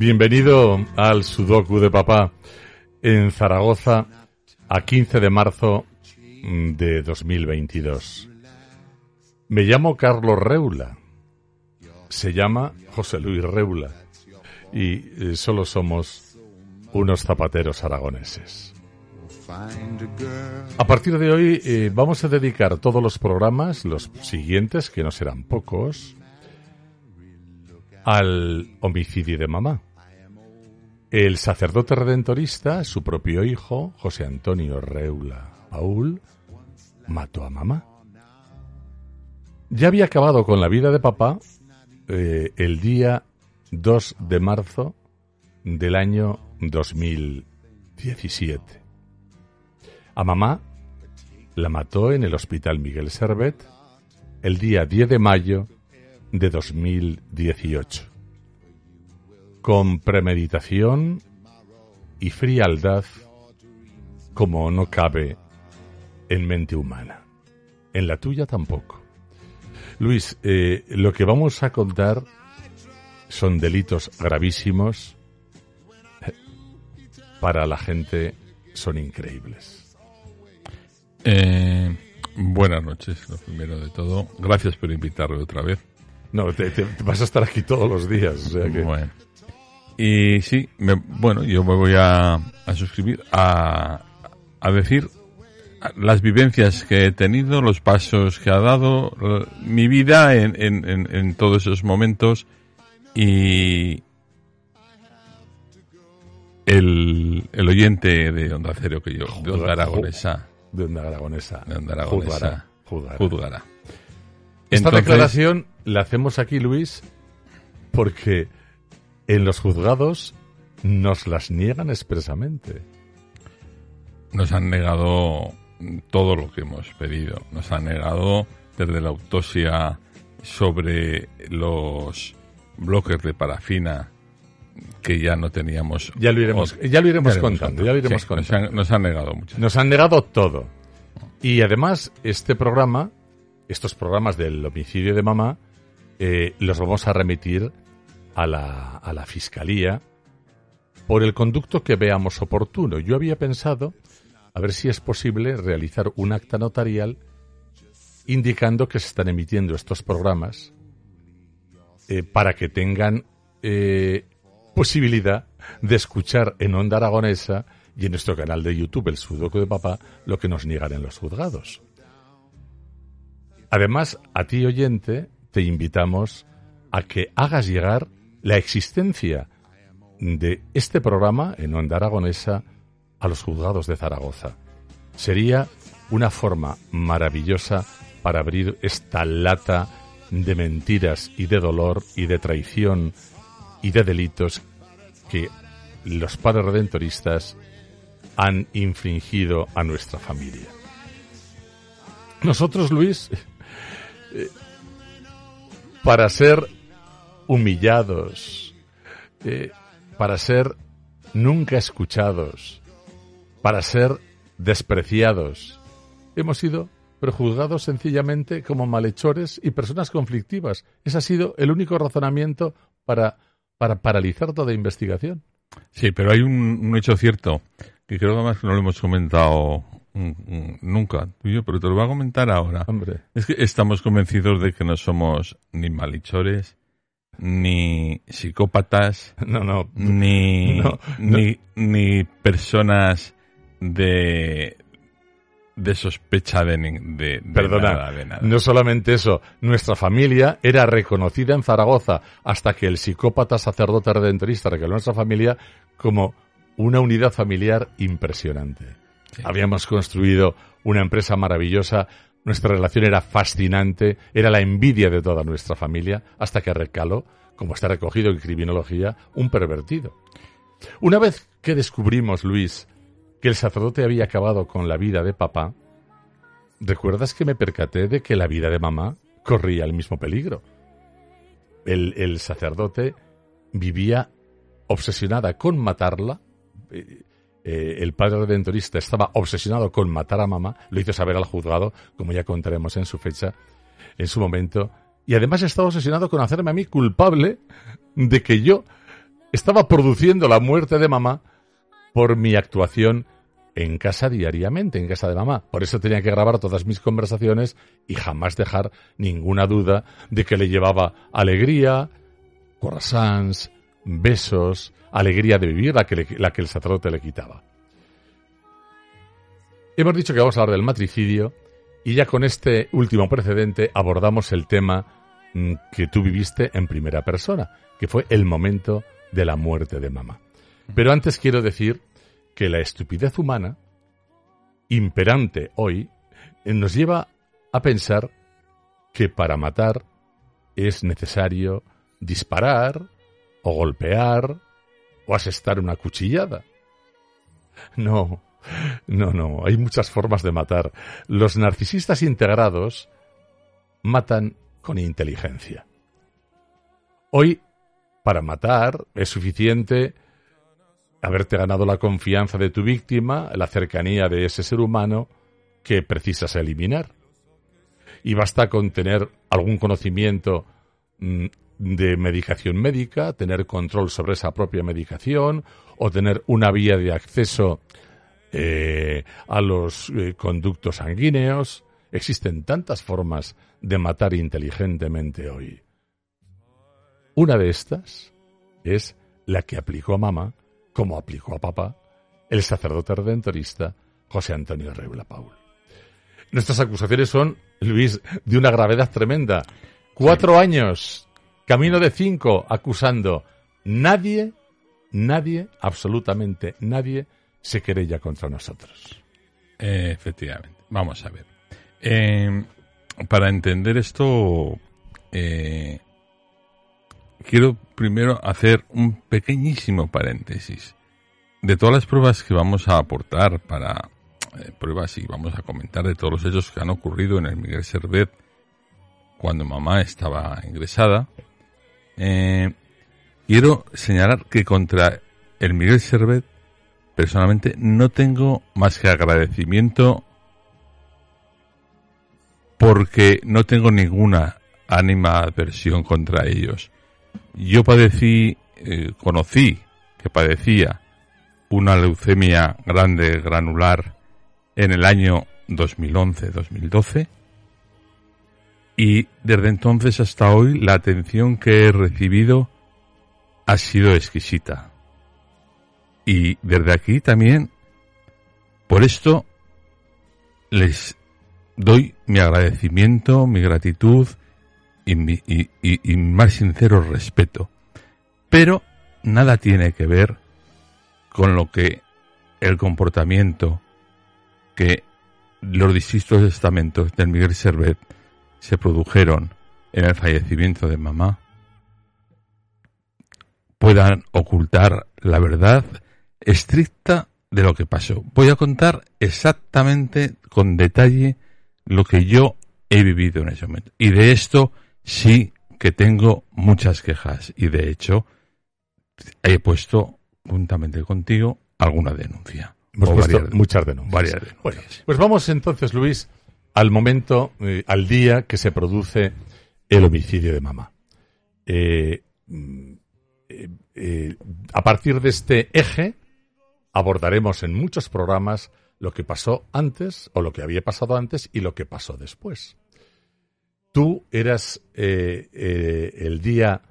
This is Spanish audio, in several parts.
Bienvenido al Sudoku de Papá en Zaragoza a 15 de marzo de 2022. Me llamo Carlos Reula. Se llama José Luis Reula. Y eh, solo somos unos zapateros aragoneses. A partir de hoy eh, vamos a dedicar todos los programas, los siguientes, que no serán pocos, al homicidio de mamá. El sacerdote redentorista, su propio hijo, José Antonio Reula Paul, mató a mamá. Ya había acabado con la vida de papá eh, el día 2 de marzo del año 2017. A mamá la mató en el Hospital Miguel Servet el día 10 de mayo de 2018 con premeditación y frialdad como no cabe en mente humana. En la tuya tampoco. Luis, eh, lo que vamos a contar son delitos gravísimos. Para la gente son increíbles. Eh, buenas noches, lo primero de todo. Gracias por invitarme otra vez. No, te, vas a estar aquí todos los días. Bueno. Y sí, me, bueno, yo me voy a, a suscribir a, a decir las vivencias que he tenido, los pasos que ha dado, mi vida en, en, en, todos esos momentos y el, el oyente de Onda Cero que yo, de Onda Aragonesa. De Onda Aragonesa. De Onda Aragonesa. Juzgará. Juzgará. Esta Entonces, declaración la hacemos aquí, Luis, porque en los juzgados nos las niegan expresamente. Nos han negado todo lo que hemos pedido. Nos han negado desde la autopsia sobre los bloques de parafina que ya no teníamos. Ya lo iremos, ya lo iremos contando. Ya lo iremos sí, contando. Nos, han, nos han negado mucho. Nos han negado todo. Y además, este programa, estos programas del homicidio de mamá, eh, los vamos a remitir a la, a la Fiscalía por el conducto que veamos oportuno. Yo había pensado a ver si es posible realizar un acta notarial indicando que se están emitiendo estos programas eh, para que tengan eh, posibilidad de escuchar en Onda Aragonesa y en nuestro canal de YouTube, el Sudoku de Papá, lo que nos niegan en los juzgados. Además, a ti oyente, te invitamos a que hagas llegar la existencia de este programa en Onda Aragonesa a los juzgados de Zaragoza. Sería una forma maravillosa para abrir esta lata de mentiras y de dolor y de traición y de delitos que los padres redentoristas han infringido a nuestra familia. Nosotros, Luis, eh, para ser humillados, eh, para ser nunca escuchados, para ser despreciados. Hemos sido prejuzgados sencillamente como malhechores y personas conflictivas. Ese ha sido el único razonamiento para, para paralizar toda investigación. Sí, pero hay un, hecho cierto que creo que además no lo hemos comentado nunca tú y yo, pero te lo voy a comentar ahora. Hombre. Es que estamos convencidos de que no somos ni malhechores, ni psicópatas, no, no, ni, no, ni, ni personas de de sospecha de, de, de Perdona, nada, de nada. no solamente eso, nuestra familia era reconocida en Zaragoza hasta que el psicópata sacerdote redentorista recaló nuestra familia como una unidad familiar impresionante. Habíamos construido una empresa maravillosa, nuestra relación era fascinante, era la envidia de toda nuestra familia, hasta que recaló, como está recogido en criminología, un pervertido. Una vez que descubrimos, Luis, que el sacerdote había acabado con la vida de papá, ¿recuerdas que me percaté de que la vida de mamá corría el mismo peligro? El, el sacerdote vivía obsesionada con matarla. Eh, eh, el padre redentorista estaba obsesionado con matar a mamá, lo hizo saber al juzgado, como ya contaremos en su fecha, en su momento, y además estaba obsesionado con hacerme a mí culpable de que yo estaba produciendo la muerte de mamá por mi actuación en casa diariamente, en casa de mamá. Por eso tenía que grabar todas mis conversaciones y jamás dejar ninguna duda de que le llevaba alegría, croissants, besos, alegría de vivir, la que, la que el sacerdote le quitaba. Hemos dicho que vamos a hablar del matricidio y ya con este último precedente abordamos el tema mm, que tú viviste en primera persona, que fue el momento de la muerte de mamá. Pero antes quiero decir que la estupidez humana, imperante hoy, nos lleva a pensar que para matar es necesario disparar, o golpear, o asestar una cuchillada. No, no, no, hay muchas formas de matar. Los narcisistas integrados matan con inteligencia. Hoy, para matar, es suficiente haberte ganado la confianza de tu víctima, la cercanía de ese ser humano que precisas eliminar. Y basta con tener algún conocimiento mm, de medicación médica, tener control sobre esa propia medicación o tener una vía de acceso eh, a los eh, conductos sanguíneos. Existen tantas formas de matar inteligentemente hoy. Una de estas es la que aplicó a mamá, como aplicó a papá, el sacerdote redentorista José Antonio Reula Paul. Nuestras acusaciones son, Luis, de una gravedad tremenda. Cuatro años Camino de cinco acusando. Nadie, nadie, absolutamente nadie se querella contra nosotros. efectivamente. Vamos a ver. Em, para entender esto, eh, quiero primero hacer un pequeñísimo paréntesis. De todas las pruebas que vamos a aportar para eh, pruebas y vamos a comentar de todos los hechos que han ocurrido en el Miguel Servet cuando mamá estaba ingresada, eh, quiero señalar que contra el Miguel Servet, personalmente, no tengo más que agradecimiento porque no tengo ninguna ánima adversión contra ellos. Yo padecí, eh, conocí que padecía una leucemia grande granular en el año 2011-2012 y desde entonces hasta hoy la atención que he recibido ha sido exquisita. Y desde aquí también, por esto, les doy mi agradecimiento, mi gratitud y mi, y, más sincero respeto. Pero nada tiene que ver con lo que el comportamiento que los distintos estamentos del Miguel Servet se produjeron en el fallecimiento de mamá puedan ocultar la verdad estricta de lo que pasó. Voy a contar exactamente con detalle lo que yo he vivido en ese momento. Y de esto sí que tengo muchas quejas. Y de hecho he puesto, juntamente contigo, alguna denuncia. muchas denuncias. pues vamos entonces, Luis, al momento, eh, al día que se produce el homicidio de mamá. Eh, mm, eh, a partir de este eje abordaremos en muchos programas lo que pasó antes o lo que había pasado antes y lo que pasó después. Tú eras el día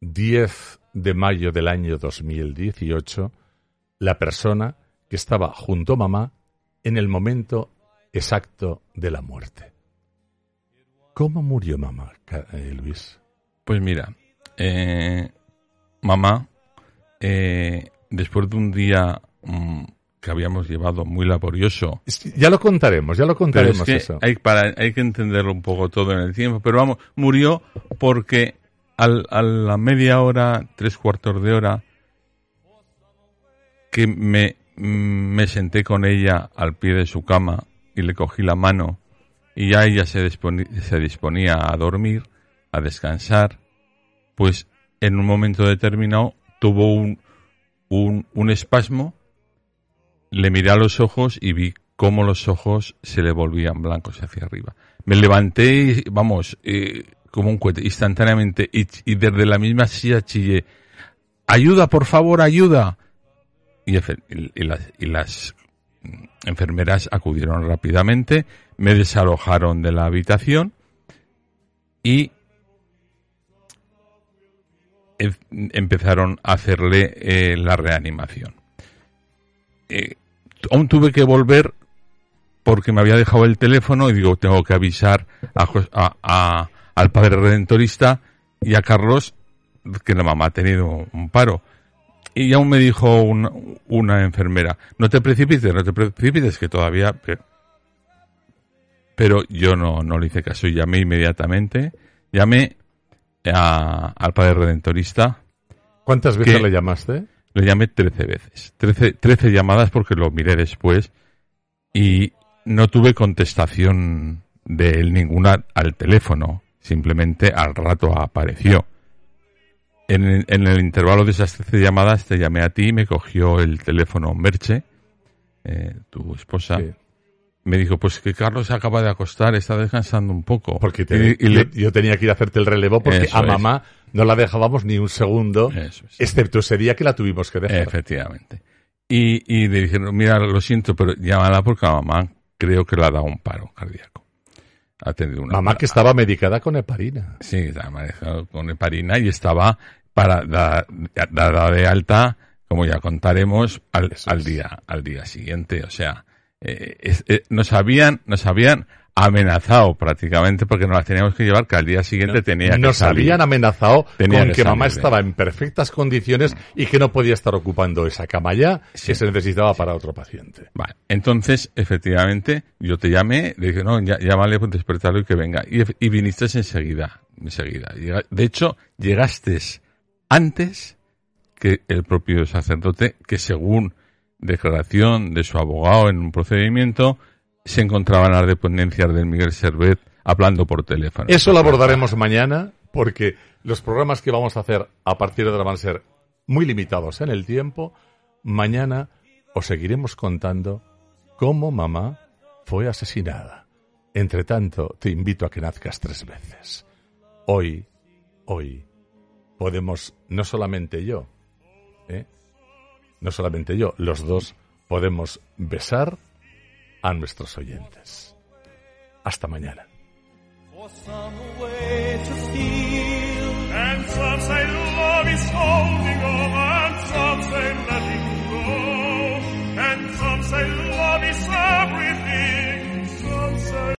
10 de mayo del año 2018 la persona que estaba junto a mamá en el momento exacto de la muerte. ¿Cómo murió mamá, eh, Luis? Pues mira, eh, mamá, eh, después de un día mm, que habíamos llevado muy laborioso. Ya lo contaremos, ya lo contaremos es que eso. Hay, para, hay que entenderlo un poco todo en el tiempo, pero vamos, murió porque al, a la media hora, tres cuartos de hora, que me, me senté con ella al pie de su cama y le cogí la mano y ya ella se, se disponía a dormir, a descansar, pues en un momento determinado tuvo un, un, espasmo, le miré a los ojos y vi cómo los ojos se le volvían blancos hacia arriba. Me levanté, vamos, eh, como un cohete, instantáneamente, y, y, desde la misma silla chillé, ayuda, por favor, ayuda. Y, y, las, y las enfermeras acudieron rápidamente, me desalojaron de la habitación y empezaron a hacerle eh, la reanimación. Eh, aún tuve que volver porque me había dejado el teléfono y digo, tengo que avisar a, a, al padre redentorista y a Carlos que la mamá ha tenido un paro. Y aún me dijo una, una enfermera, no te precipites, no te precipites, que todavía... Pero, pero yo no, no le hice caso y llamé inmediatamente. Llamé a, al Padre Redentorista. ¿Cuántas veces le llamaste? Le llamé 13 veces. 13, 13 llamadas porque lo miré después y no tuve contestación de él ninguna al teléfono. Simplemente al rato apareció. En, en, el intervalo de esas 13 llamadas te llamé a ti y me cogió el teléfono Merche, eh, tu esposa. Sí me dijo, pues que Carlos se acaba de acostar, está descansando un poco. Porque te, y, y le, yo, tenía que ir a hacerte el relevo porque a mamá es. no la dejábamos ni un segundo, es. excepto ese día que la tuvimos que dejar. Efectivamente. Y, y le dijeron, mira, lo siento, pero llámala porque a mamá creo que le ha dado un paro cardíaco. Ha tenido una mamá que estaba medicada con heparina. Sí, estaba medicada con heparina y estaba para dar, dar de alta, como ya contaremos, al, al día, al día siguiente. O sea, eh, eh, nos habían, nos habían amenazado prácticamente porque nos las teníamos que llevar que al día siguiente tenía que Nos salir. habían amenazado Tenía con que que, mamá estaba en perfectas condiciones y que no podía estar ocupando esa cama ya Sí. que se necesitaba para otro paciente. Vale. Entonces, efectivamente, yo te llamé, le dije, no, ya, llámale, pues despertarlo y que venga. Y, y viniste enseguida, enseguida. De hecho, llegaste antes que el propio sacerdote, que según declaración de su abogado en un procedimiento, se encontraba en las dependencias del Miguel Servet hablando por teléfono. Eso lo abordaremos mañana porque los programas que vamos a hacer a partir de ahora van a ser muy limitados en el tiempo. Mañana os seguiremos contando cómo mamá fue asesinada. Entre tanto, te invito a que nazcas tres veces. Hoy, hoy, podemos, no solamente yo, ¿eh? no solamente yo, los dos podemos besar a nuestros oyentes. Hasta mañana.